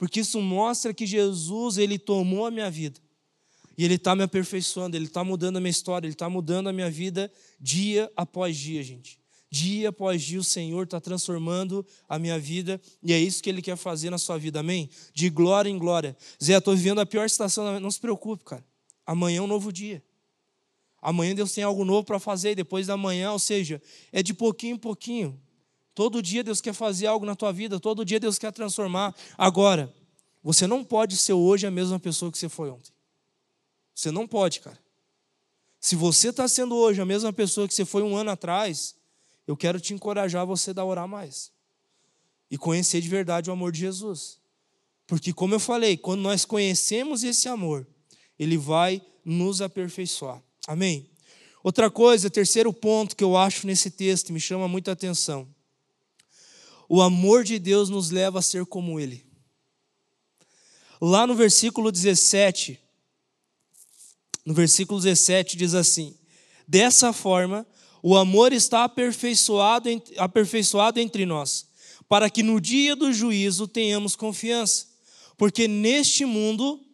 porque isso mostra que Jesus ele tomou a minha vida e ele está me aperfeiçoando, ele está mudando a minha história, ele está mudando a minha vida dia após dia, gente. Dia após dia o Senhor está transformando a minha vida e é isso que Ele quer fazer na sua vida, amém? De glória em glória. Zé, estou vivendo a pior situação, não se preocupe, cara. Amanhã é um novo dia. Amanhã Deus tem algo novo para fazer, depois da manhã, ou seja, é de pouquinho em pouquinho. Todo dia Deus quer fazer algo na tua vida, todo dia Deus quer transformar. Agora, você não pode ser hoje a mesma pessoa que você foi ontem. Você não pode, cara. Se você está sendo hoje a mesma pessoa que você foi um ano atrás, eu quero te encorajar você a orar mais e conhecer de verdade o amor de Jesus. Porque, como eu falei, quando nós conhecemos esse amor, ele vai nos aperfeiçoar. Amém? Outra coisa, terceiro ponto que eu acho nesse texto, me chama muita atenção. O amor de Deus nos leva a ser como Ele. Lá no versículo 17, no versículo 17 diz assim: Dessa forma, o amor está aperfeiçoado, aperfeiçoado entre nós, para que no dia do juízo tenhamos confiança, porque neste mundo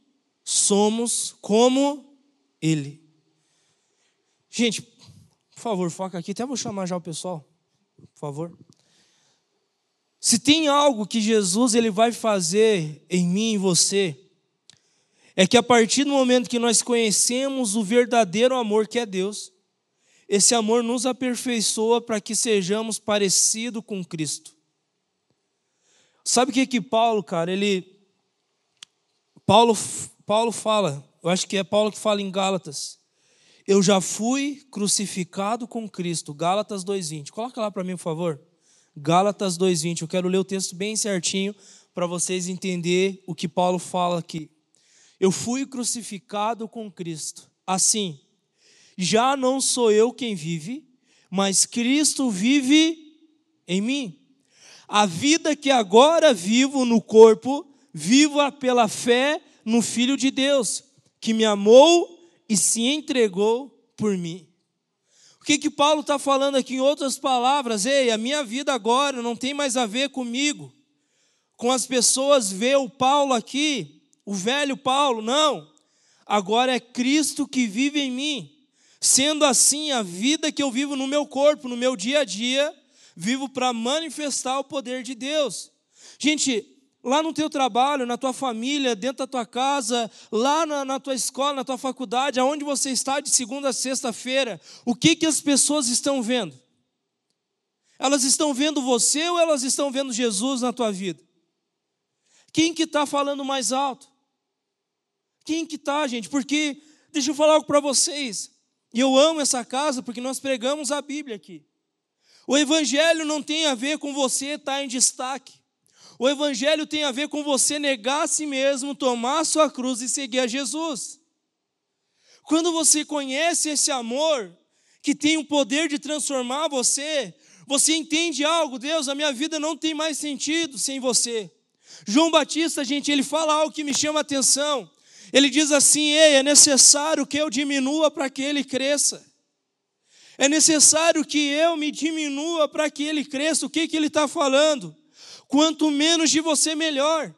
somos como Ele. Gente, por favor, foca aqui, até vou chamar já o pessoal, por favor. Se tem algo que Jesus ele vai fazer em mim e você, é que a partir do momento que nós conhecemos o verdadeiro amor que é Deus, esse amor nos aperfeiçoa para que sejamos parecidos com Cristo. Sabe o que que Paulo, cara, ele Paulo Paulo fala, eu acho que é Paulo que fala em Gálatas. Eu já fui crucificado com Cristo. Gálatas 2:20. Coloca lá para mim, por favor. Gálatas 2:20. Eu quero ler o texto bem certinho para vocês entenderem o que Paulo fala aqui. Eu fui crucificado com Cristo. Assim, já não sou eu quem vive, mas Cristo vive em mim. A vida que agora vivo no corpo, vivo pela fé no Filho de Deus, que me amou e se entregou por mim. O que que Paulo está falando aqui em outras palavras? Ei, a minha vida agora não tem mais a ver comigo, com as pessoas ver o Paulo aqui, o velho Paulo, não. Agora é Cristo que vive em mim. Sendo assim, a vida que eu vivo no meu corpo, no meu dia a dia, vivo para manifestar o poder de Deus. Gente, lá no teu trabalho, na tua família, dentro da tua casa, lá na, na tua escola, na tua faculdade, aonde você está de segunda a sexta-feira, o que, que as pessoas estão vendo? Elas estão vendo você ou elas estão vendo Jesus na tua vida? Quem que está falando mais alto? Quem que está, gente? Porque, deixa eu falar algo para vocês. E eu amo essa casa porque nós pregamos a Bíblia aqui. O Evangelho não tem a ver com você estar em destaque. O Evangelho tem a ver com você negar a si mesmo, tomar a sua cruz e seguir a Jesus. Quando você conhece esse amor, que tem o poder de transformar você, você entende algo, Deus, a minha vida não tem mais sentido sem você. João Batista, gente, ele fala algo que me chama a atenção. Ele diz assim: Ei, é necessário que eu diminua para que ele cresça. É necessário que eu me diminua para que ele cresça. O que, que ele está falando? Quanto menos de você, melhor.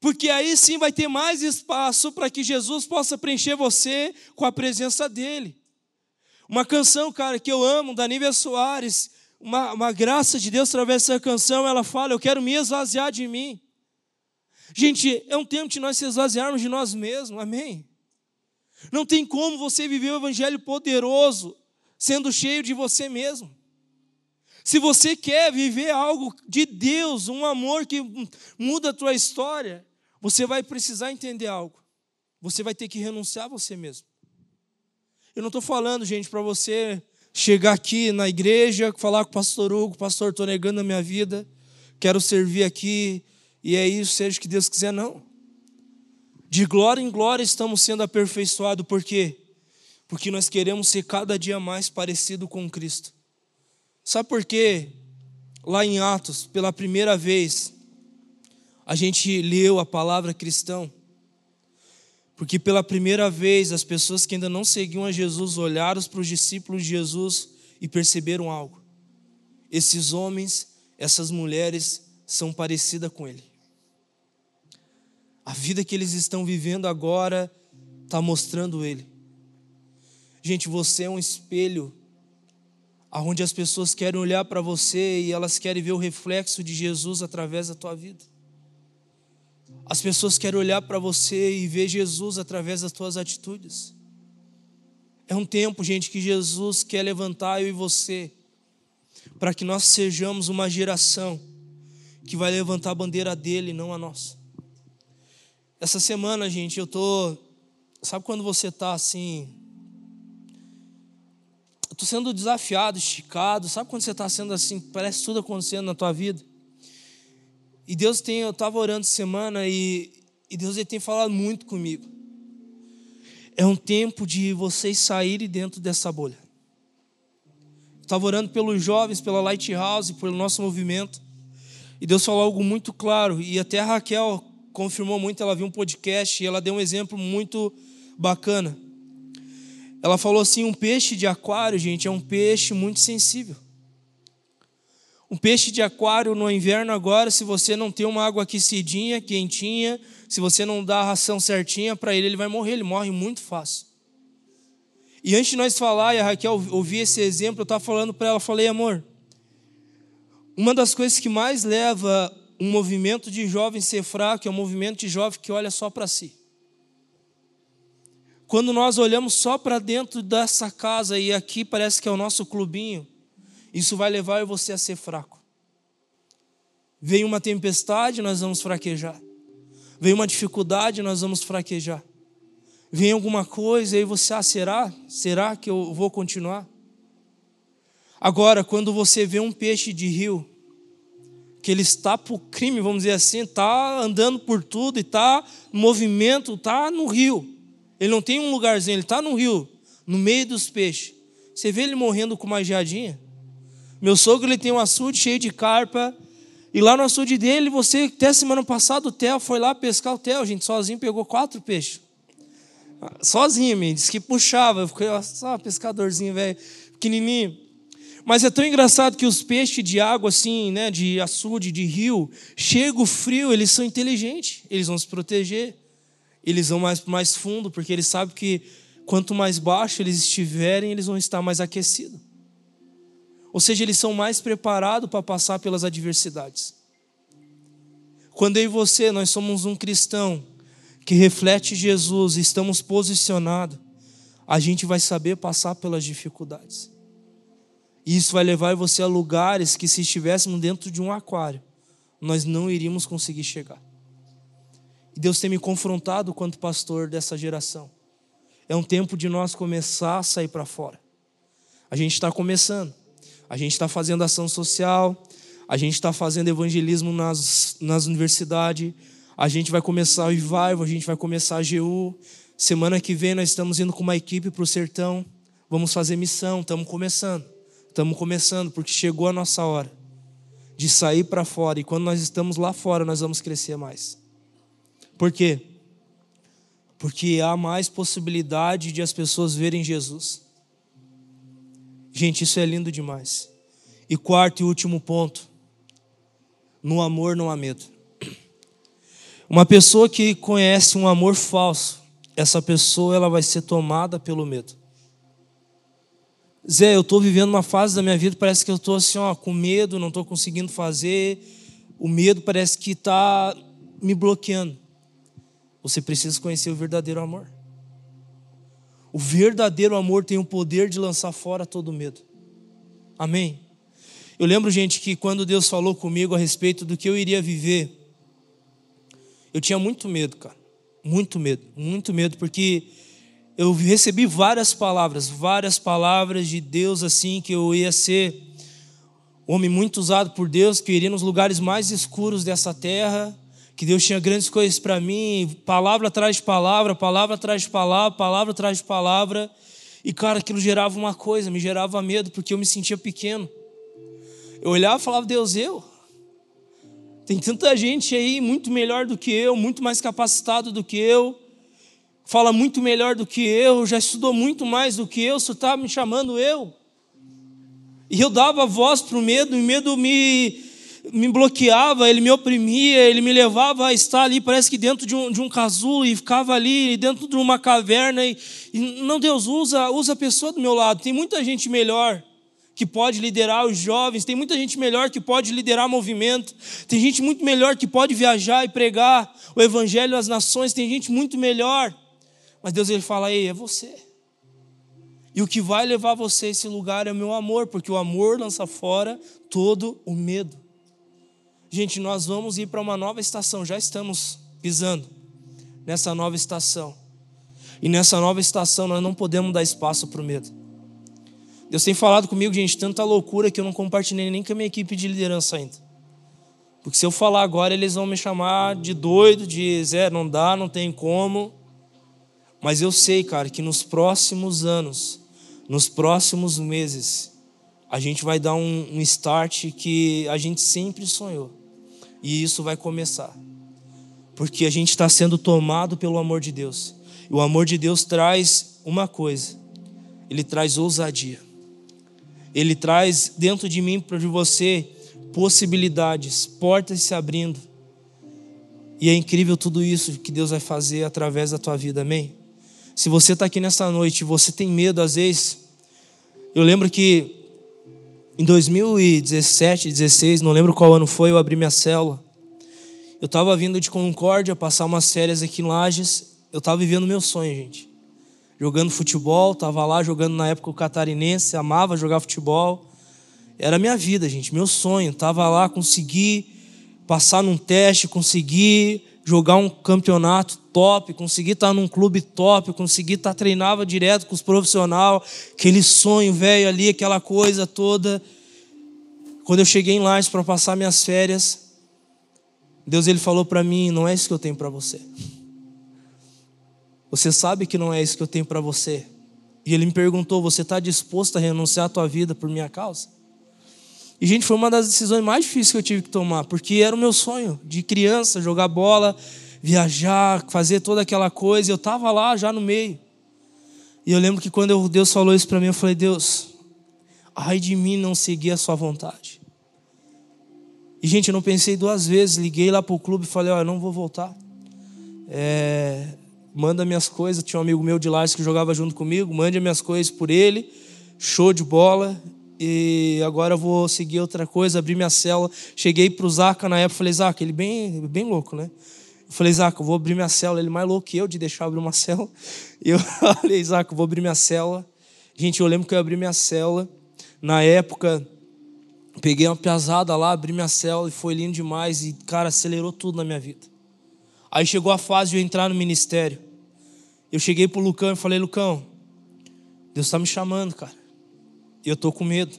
Porque aí sim vai ter mais espaço para que Jesus possa preencher você com a presença dele. Uma canção, cara, que eu amo, da Nívia Soares, uma, uma graça de Deus através dessa canção, ela fala: Eu quero me esvaziar de mim. Gente, é um tempo de nós se esvaziarmos de nós mesmos, amém? Não tem como você viver o evangelho poderoso sendo cheio de você mesmo. Se você quer viver algo de Deus, um amor que muda a tua história, você vai precisar entender algo. Você vai ter que renunciar a você mesmo. Eu não estou falando, gente, para você chegar aqui na igreja, falar com o pastor Hugo, pastor, estou negando a minha vida, quero servir aqui, e é isso, seja o que Deus quiser, não. De glória em glória estamos sendo aperfeiçoados, por quê? Porque nós queremos ser cada dia mais parecido com Cristo. Sabe por quê? Lá em Atos, pela primeira vez, a gente leu a palavra cristão. Porque pela primeira vez as pessoas que ainda não seguiam a Jesus olharam para os discípulos de Jesus e perceberam algo. Esses homens, essas mulheres são parecidas com ele. A vida que eles estão vivendo agora está mostrando Ele. Gente, você é um espelho aonde as pessoas querem olhar para você e elas querem ver o reflexo de Jesus através da tua vida. As pessoas querem olhar para você e ver Jesus através das tuas atitudes. É um tempo, gente, que Jesus quer levantar eu e você, para que nós sejamos uma geração que vai levantar a bandeira dele, não a nossa. Essa semana, gente, eu tô. Sabe quando você tá assim. Tô sendo desafiado, esticado. Sabe quando você está sendo assim, parece tudo acontecendo na tua vida? E Deus tem, eu estava orando semana e, e Deus ele tem falado muito comigo. É um tempo de vocês saírem dentro dessa bolha. Estava orando pelos jovens, pela Lighthouse, pelo nosso movimento. E Deus falou algo muito claro. E até a Raquel confirmou muito, ela viu um podcast e ela deu um exemplo muito bacana. Ela falou assim: um peixe de aquário, gente, é um peixe muito sensível. Um peixe de aquário no inverno agora, se você não tem uma água aquecidinha, quentinha, se você não dá a ração certinha para ele, ele vai morrer, ele morre muito fácil. E antes de nós falar, e a Raquel ouvir esse exemplo, eu estava falando para ela, falei, amor, uma das coisas que mais leva um movimento de jovem ser fraco é um movimento de jovem que olha só para si. Quando nós olhamos só para dentro dessa casa e aqui parece que é o nosso clubinho, isso vai levar você a ser fraco. Vem uma tempestade, nós vamos fraquejar. Vem uma dificuldade, nós vamos fraquejar. Vem alguma coisa e você, ah, será? Será que eu vou continuar? Agora, quando você vê um peixe de rio, que ele está para o crime, vamos dizer assim, está andando por tudo e está no movimento, está no rio. Ele não tem um lugarzinho, ele está no rio, no meio dos peixes. Você vê ele morrendo com uma geadinha? Meu sogro ele tem um açude cheio de carpa. E lá no açude dele, você, até semana passada, o Theo foi lá pescar o Theo, gente, sozinho pegou quatro peixes. Sozinho, me disse que puxava. Eu fiquei, só pescadorzinho, velho, pequenininho. Mas é tão engraçado que os peixes de água, assim, né, de açude, de rio, chega o frio, eles são inteligentes, eles vão se proteger. Eles vão mais, mais fundo, porque eles sabem que quanto mais baixo eles estiverem, eles vão estar mais aquecidos. Ou seja, eles são mais preparados para passar pelas adversidades. Quando eu e você, nós somos um cristão que reflete Jesus, estamos posicionados, a gente vai saber passar pelas dificuldades. E isso vai levar você a lugares que, se estivéssemos dentro de um aquário, nós não iríamos conseguir chegar. E Deus tem me confrontado quanto pastor dessa geração. É um tempo de nós começar a sair para fora. A gente está começando. A gente está fazendo ação social, a gente está fazendo evangelismo nas, nas universidades, a gente vai começar o revival, a gente vai começar a GU. Semana que vem nós estamos indo com uma equipe para o sertão, vamos fazer missão, estamos começando. Estamos começando, porque chegou a nossa hora de sair para fora, e quando nós estamos lá fora, nós vamos crescer mais. Por quê? Porque há mais possibilidade de as pessoas verem Jesus. Gente, isso é lindo demais. E quarto e último ponto: no amor não há medo. Uma pessoa que conhece um amor falso, essa pessoa ela vai ser tomada pelo medo. Zé, eu estou vivendo uma fase da minha vida, parece que eu estou assim, ó, com medo, não estou conseguindo fazer. O medo parece que está me bloqueando. Você precisa conhecer o verdadeiro amor. O verdadeiro amor tem o poder de lançar fora todo medo. Amém? Eu lembro, gente, que quando Deus falou comigo a respeito do que eu iria viver, eu tinha muito medo, cara. Muito medo, muito medo, porque eu recebi várias palavras, várias palavras de Deus assim, que eu ia ser homem muito usado por Deus, que eu iria nos lugares mais escuros dessa terra, que Deus tinha grandes coisas para mim, palavra atrás de palavra, palavra atrás de palavra, palavra atrás de palavra. E, cara, aquilo gerava uma coisa, me gerava medo, porque eu me sentia pequeno. Eu olhava e falava, Deus, eu? Tem tanta gente aí muito melhor do que eu, muito mais capacitado do que eu, fala muito melhor do que eu, já estudou muito mais do que eu, você está me chamando eu? E eu dava voz para o medo, e o medo me me bloqueava, ele me oprimia, ele me levava a estar ali, parece que dentro de um, de um casulo, e ficava ali dentro de uma caverna. E, e não, Deus, usa, usa a pessoa do meu lado. Tem muita gente melhor que pode liderar os jovens, tem muita gente melhor que pode liderar movimento, tem gente muito melhor que pode viajar e pregar o evangelho às nações, tem gente muito melhor. Mas Deus ele fala: "Ei, é você". E o que vai levar você a esse lugar é o meu amor, porque o amor lança fora todo o medo. Gente, nós vamos ir para uma nova estação, já estamos pisando nessa nova estação. E nessa nova estação nós não podemos dar espaço para o medo. Deus tem falado comigo, gente, tanta loucura que eu não compartilhei nem com a minha equipe de liderança ainda. Porque se eu falar agora, eles vão me chamar de doido, de Zé, não dá, não tem como. Mas eu sei, cara, que nos próximos anos, nos próximos meses, a gente vai dar um, um start que a gente sempre sonhou. E isso vai começar. Porque a gente está sendo tomado pelo amor de Deus. E o amor de Deus traz uma coisa: ele traz ousadia. Ele traz dentro de mim, para de você, possibilidades, portas se abrindo. E é incrível tudo isso que Deus vai fazer através da tua vida, amém? Se você está aqui nessa noite e você tem medo, às vezes, eu lembro que em 2017, 16, não lembro qual ano foi, eu abri minha célula. Eu estava vindo de Concórdia, passar umas férias aqui em Lages. Eu estava vivendo meu sonho, gente. Jogando futebol, estava lá jogando na época o catarinense, amava jogar futebol. Era minha vida, gente, meu sonho. Estava lá, consegui passar num teste, consegui jogar um campeonato top, consegui estar num clube top, consegui estar treinava direto com os profissionais, aquele sonho velho ali, aquela coisa toda. Quando eu cheguei em Lages para passar minhas férias, Deus ele falou para mim, não é isso que eu tenho para você. Você sabe que não é isso que eu tenho para você. E ele me perguntou, você está disposto a renunciar à tua vida por minha causa? E, gente, foi uma das decisões mais difíceis que eu tive que tomar, porque era o meu sonho de criança, jogar bola, viajar, fazer toda aquela coisa. Eu estava lá já no meio. E eu lembro que quando Deus falou isso para mim, eu falei: Deus, ai de mim não seguir a Sua vontade. E, gente, eu não pensei duas vezes. Liguei lá para o clube e falei: Olha, não vou voltar. É, manda minhas coisas. Tinha um amigo meu de Lages que jogava junto comigo. Mande minhas coisas por ele. Show de bola e agora eu vou seguir outra coisa, abrir minha cela. Cheguei para o Zaca na época, falei, Zaca, ele bem, bem louco, né? Eu falei, Zaca, eu vou abrir minha cela. Ele mais louco que eu de deixar abrir uma cela. E eu falei, Zaca, eu vou abrir minha cela. Gente, eu lembro que eu abri minha cela. Na época, peguei uma pesada lá, abri minha cela e foi lindo demais. E, cara, acelerou tudo na minha vida. Aí chegou a fase de eu entrar no ministério. Eu cheguei pro Lucão e falei, Lucão, Deus está me chamando, cara. Eu tô com medo.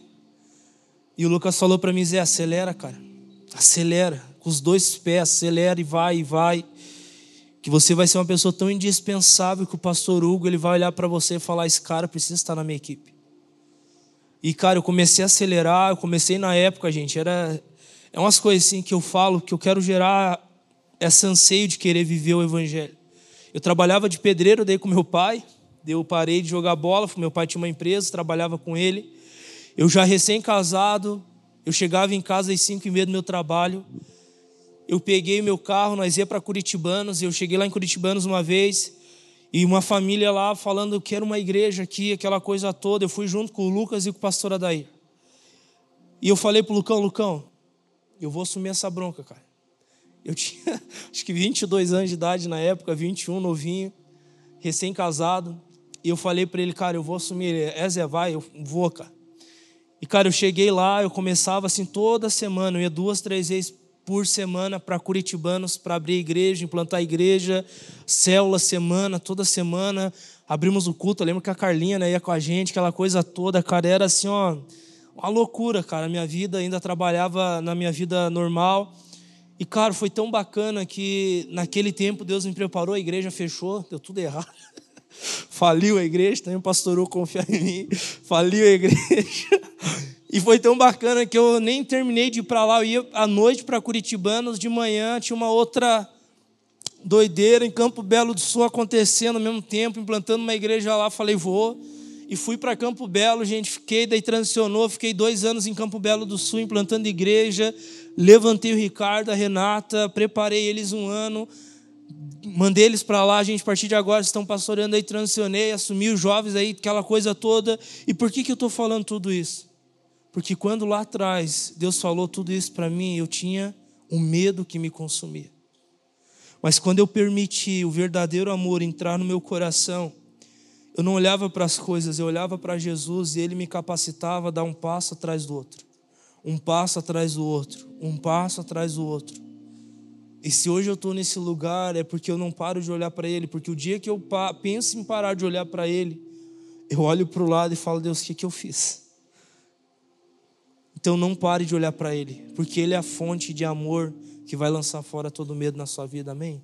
E o Lucas falou para mim, Zé, acelera, cara. Acelera. Com os dois pés, acelera e vai e vai. Que você vai ser uma pessoa tão indispensável que o pastor Hugo ele vai olhar para você e falar: esse cara precisa estar na minha equipe. E, cara, eu comecei a acelerar, eu comecei na época, gente, era. É umas coisas assim que eu falo que eu quero gerar esse anseio de querer viver o evangelho. Eu trabalhava de pedreiro daí com meu pai, eu parei de jogar bola, meu pai tinha uma empresa, trabalhava com ele. Eu já recém-casado, eu chegava em casa às cinco e meia do meu trabalho. Eu peguei meu carro, nós ia para Curitibanos, eu cheguei lá em Curitibanos uma vez, e uma família lá falando que era uma igreja aqui, aquela coisa toda. Eu fui junto com o Lucas e com o pastor Adair. E eu falei pro Lucão, Lucão, eu vou assumir essa bronca, cara. Eu tinha acho que 22 anos de idade na época, 21, novinho, recém-casado. E eu falei para ele, cara, eu vou assumir. Ele, é Zé, vai, eu vou, cara. E, cara, eu cheguei lá, eu começava assim toda semana, eu ia duas, três vezes por semana para Curitibanos, para abrir igreja, implantar igreja, célula semana, toda semana. Abrimos o culto, eu lembro que a Carlinha né, ia com a gente, aquela coisa toda, cara, era assim, ó, uma loucura, cara. Minha vida ainda trabalhava na minha vida normal. E, cara, foi tão bacana que naquele tempo Deus me preparou, a igreja fechou, deu tudo errado. Faliu a igreja, também o pastor confiar em mim. Faliu a igreja. E foi tão bacana que eu nem terminei de ir para lá. Eu ia à noite para Curitibanos, de manhã tinha uma outra doideira em Campo Belo do Sul acontecendo ao mesmo tempo, implantando uma igreja lá. Falei, vou. E fui para Campo Belo, gente. Fiquei, daí transicionou. Fiquei dois anos em Campo Belo do Sul, implantando igreja. levantei o Ricardo, a Renata, preparei eles um ano, mandei eles para lá, a gente, a partir de agora, estão pastoreando aí, transicionei, assumi os jovens aí, aquela coisa toda. E por que, que eu estou falando tudo isso? Porque quando lá atrás Deus falou tudo isso para mim, eu tinha um medo que me consumia. Mas quando eu permiti o verdadeiro amor entrar no meu coração, eu não olhava para as coisas, eu olhava para Jesus e Ele me capacitava a dar um passo atrás do outro, um passo atrás do outro, um passo atrás do outro. E se hoje eu estou nesse lugar é porque eu não paro de olhar para Ele, porque o dia que eu penso em parar de olhar para Ele, eu olho para o lado e falo, Deus, o que, que eu fiz? Então não pare de olhar para Ele, porque Ele é a fonte de amor que vai lançar fora todo medo na sua vida, amém?